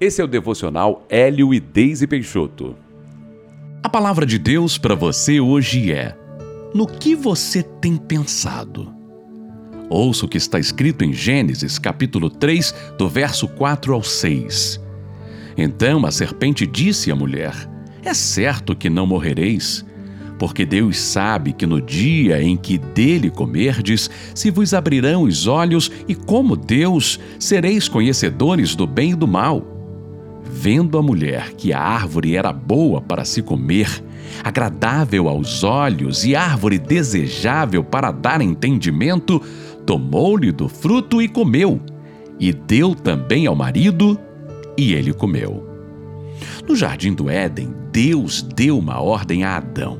Esse é o devocional Hélio e Deise Peixoto. A palavra de Deus para você hoje é: No que você tem pensado? Ouça o que está escrito em Gênesis, capítulo 3, do verso 4 ao 6. Então a serpente disse à mulher: É certo que não morrereis, porque Deus sabe que no dia em que dele comerdes, se vos abrirão os olhos, e como Deus sereis conhecedores do bem e do mal. Vendo a mulher que a árvore era boa para se comer, agradável aos olhos e árvore desejável para dar entendimento, tomou-lhe do fruto e comeu, e deu também ao marido, e ele comeu. No jardim do Éden, Deus deu uma ordem a Adão.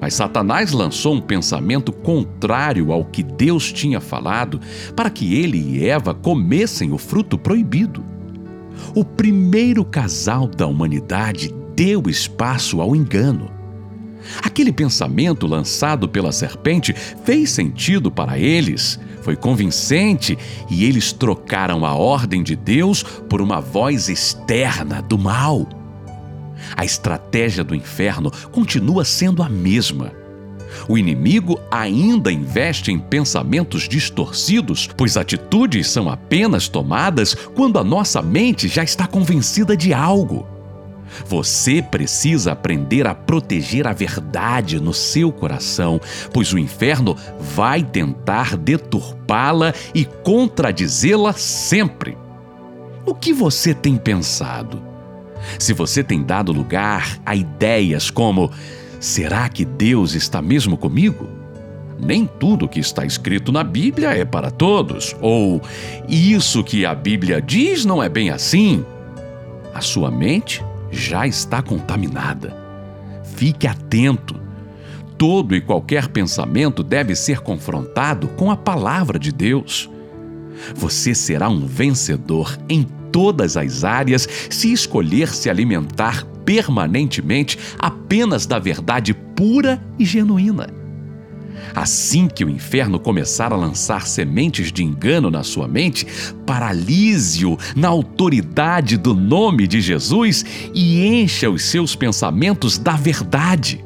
Mas Satanás lançou um pensamento contrário ao que Deus tinha falado para que ele e Eva comessem o fruto proibido. O primeiro casal da humanidade deu espaço ao engano. Aquele pensamento lançado pela serpente fez sentido para eles, foi convincente e eles trocaram a ordem de Deus por uma voz externa do mal. A estratégia do inferno continua sendo a mesma. O inimigo ainda investe em pensamentos distorcidos, pois atitudes são apenas tomadas quando a nossa mente já está convencida de algo. Você precisa aprender a proteger a verdade no seu coração, pois o inferno vai tentar deturpá-la e contradizê-la sempre. O que você tem pensado? Se você tem dado lugar a ideias como: será que Deus está mesmo comigo? Nem tudo que está escrito na Bíblia é para todos. Ou isso que a Bíblia diz não é bem assim. A sua mente já está contaminada. Fique atento. Todo e qualquer pensamento deve ser confrontado com a palavra de Deus. Você será um vencedor em todas as áreas se escolher se alimentar permanentemente apenas da verdade pura e genuína. Assim que o inferno começar a lançar sementes de engano na sua mente, paralise-o na autoridade do nome de Jesus e encha os seus pensamentos da verdade.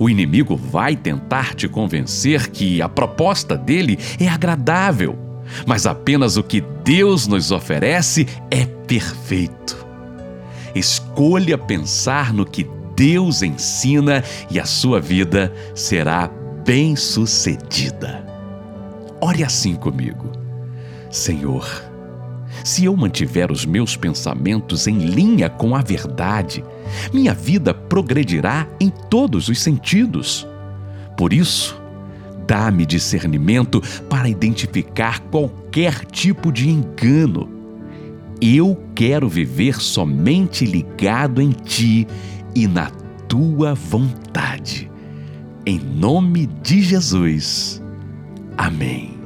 O inimigo vai tentar te convencer que a proposta dele é agradável, mas apenas o que Deus nos oferece é perfeito. Escolha pensar no que Deus ensina e a sua vida será bem-sucedida. Ore assim comigo. Senhor, se eu mantiver os meus pensamentos em linha com a verdade, minha vida progredirá em todos os sentidos. Por isso, dá-me discernimento para identificar qualquer tipo de engano. Eu quero viver somente ligado em Ti e na Tua vontade. Em nome de Jesus. Amém.